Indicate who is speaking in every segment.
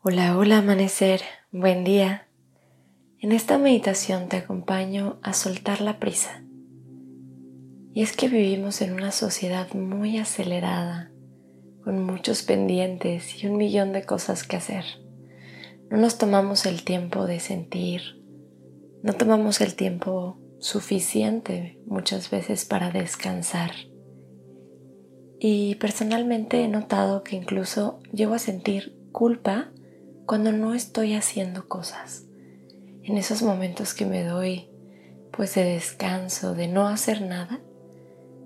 Speaker 1: Hola, hola amanecer, buen día. En esta meditación te acompaño a soltar la prisa. Y es que vivimos en una sociedad muy acelerada, con muchos pendientes y un millón de cosas que hacer. No nos tomamos el tiempo de sentir, no tomamos el tiempo suficiente muchas veces para descansar. Y personalmente he notado que incluso llego a sentir culpa cuando no estoy haciendo cosas. En esos momentos que me doy pues de descanso, de no hacer nada,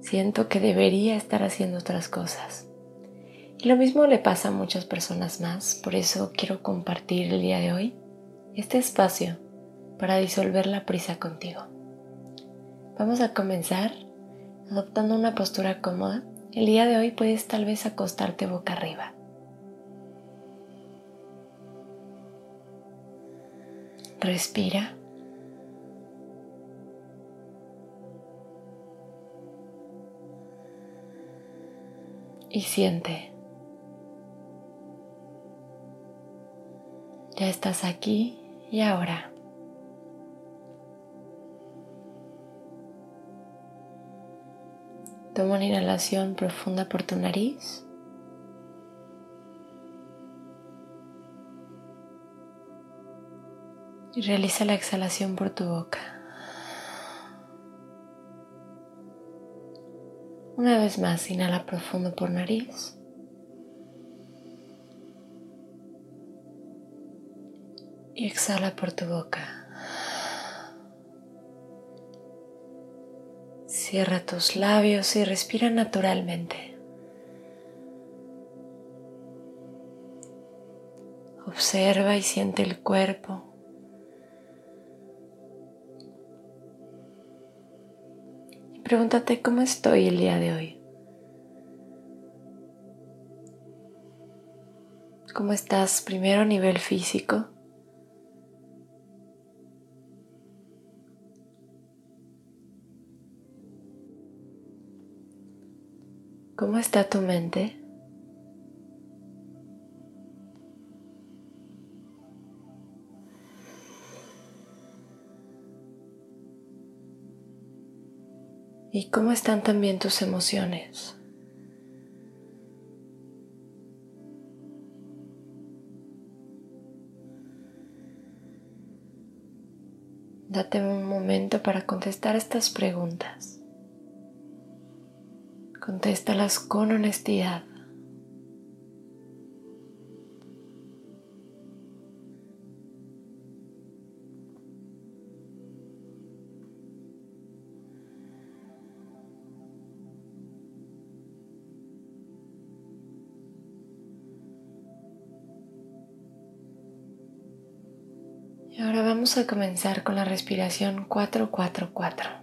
Speaker 1: siento que debería estar haciendo otras cosas. Y lo mismo le pasa a muchas personas más, por eso quiero compartir el día de hoy este espacio para disolver la prisa contigo. Vamos a comenzar adoptando una postura cómoda. El día de hoy puedes tal vez acostarte boca arriba. Respira. Y siente. Ya estás aquí y ahora. Toma una inhalación profunda por tu nariz. Y realiza la exhalación por tu boca. Una vez más, inhala profundo por nariz. Y exhala por tu boca. Cierra tus labios y respira naturalmente. Observa y siente el cuerpo. Pregúntate cómo estoy el día de hoy. ¿Cómo estás primero a nivel físico? ¿Cómo está tu mente? ¿Y cómo están también tus emociones? Date un momento para contestar estas preguntas. Contéstalas con honestidad. Ahora vamos a comenzar con la respiración 4-4-4.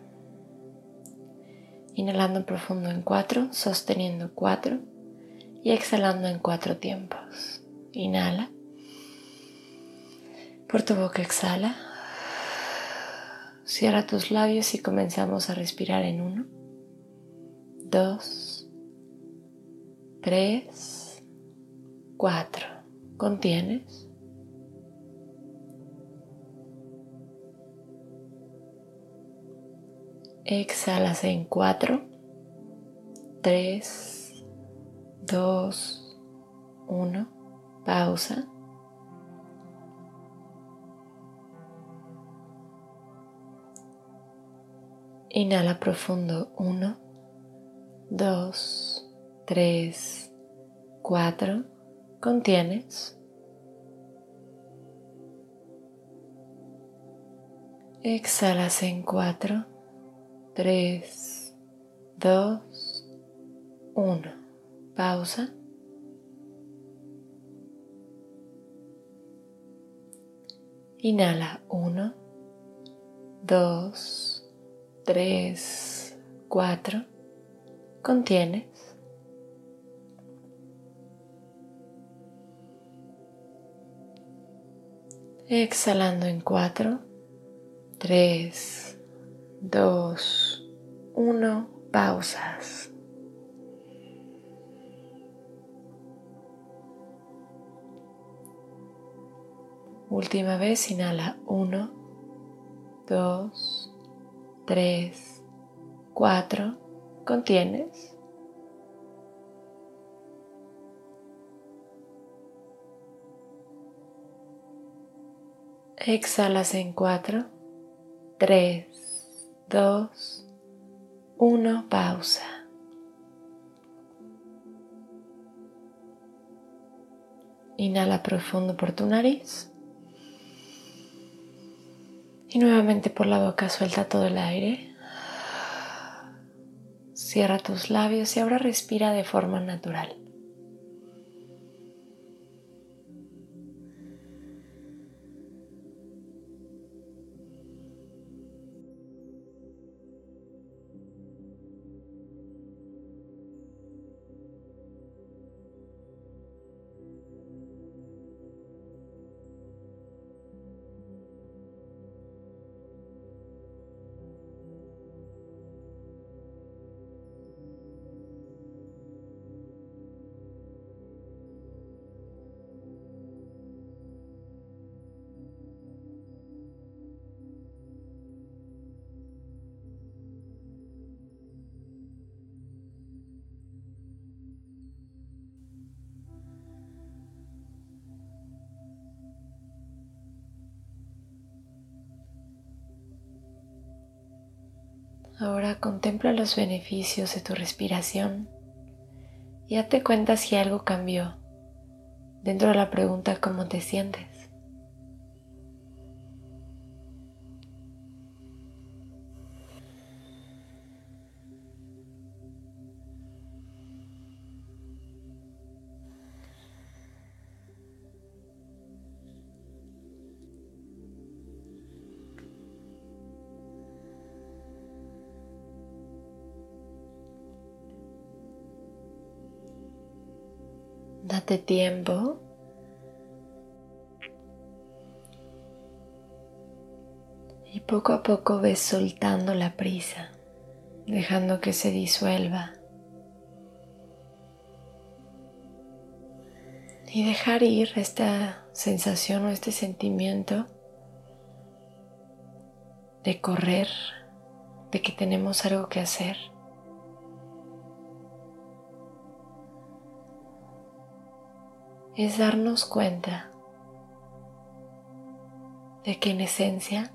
Speaker 1: Inhalando profundo en 4, sosteniendo 4 y exhalando en 4 tiempos. Inhala. Por tu boca exhala. Cierra tus labios y comenzamos a respirar en 1, 2, 3, 4. Contienes. Exhalas en 4, 3, 2, 1. Pausa. Inhala profundo 1, 2, 3, 4. Contienes. Exhalas en 4, 3, 2, 1. Pausa. Inhala 1, 2, 3, 4. Contienes. Exhalando en 4, 3, 2, 1. Pausas. Última vez, inhala 1, 2, 3, 4. Contienes. Exhalas en 4, 3, 2, 1. Pausa. Inhala profundo por tu nariz. Y nuevamente por la boca suelta todo el aire. Cierra tus labios y ahora respira de forma natural. Ahora contempla los beneficios de tu respiración y date cuenta si algo cambió dentro de la pregunta cómo te sientes. Date tiempo. Y poco a poco ves soltando la prisa, dejando que se disuelva. Y dejar ir esta sensación o este sentimiento de correr, de que tenemos algo que hacer. Es darnos cuenta de que en esencia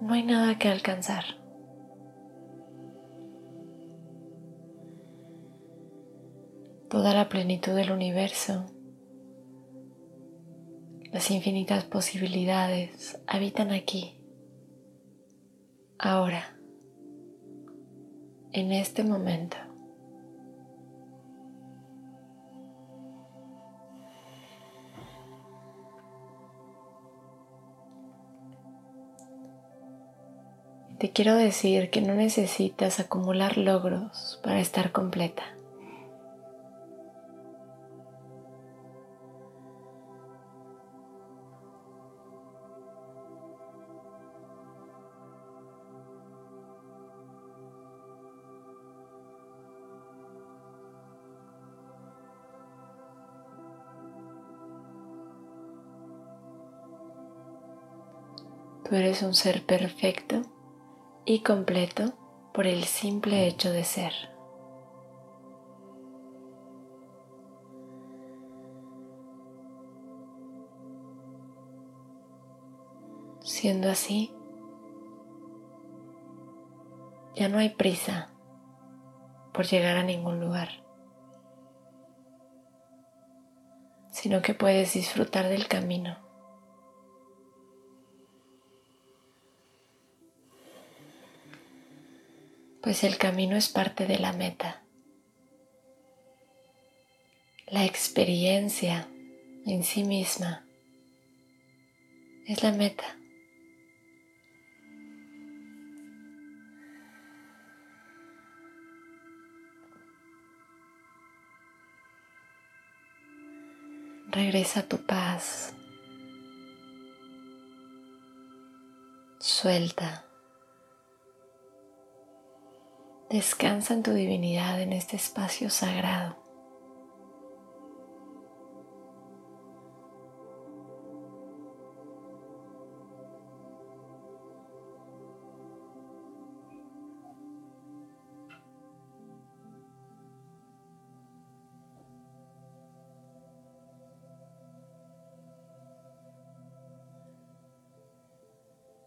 Speaker 1: no hay nada que alcanzar. Toda la plenitud del universo, las infinitas posibilidades habitan aquí, ahora, en este momento. Te quiero decir que no necesitas acumular logros para estar completa. Tú eres un ser perfecto y completo por el simple hecho de ser. Siendo así, ya no hay prisa por llegar a ningún lugar, sino que puedes disfrutar del camino. pues el camino es parte de la meta. La experiencia en sí misma es la meta. Regresa tu paz. Suelta. Descansa en tu divinidad en este espacio sagrado.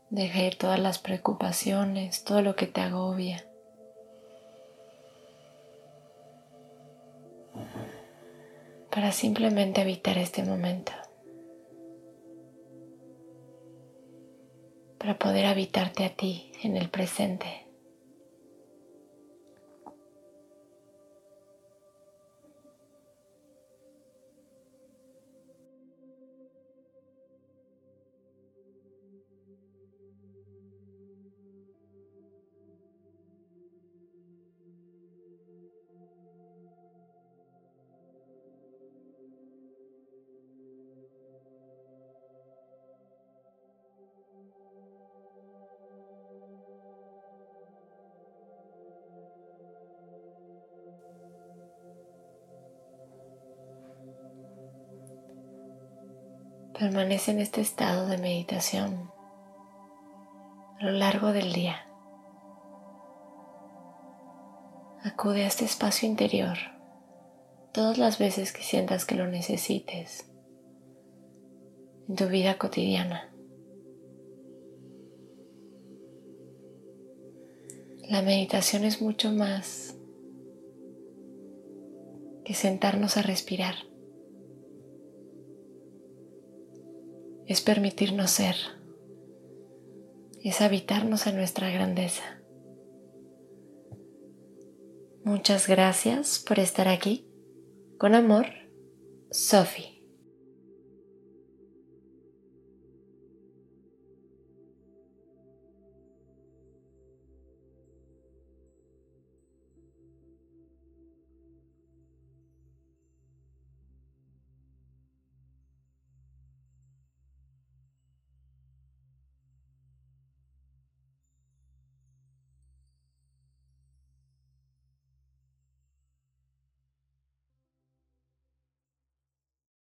Speaker 1: Deja ir todas las preocupaciones, todo lo que te agobia. Para simplemente evitar este momento. Para poder habitarte a ti en el presente. Permanece en este estado de meditación a lo largo del día. Acude a este espacio interior todas las veces que sientas que lo necesites en tu vida cotidiana. La meditación es mucho más que sentarnos a respirar. Es permitirnos ser, es habitarnos en nuestra grandeza. Muchas gracias por estar aquí. Con amor, Sophie.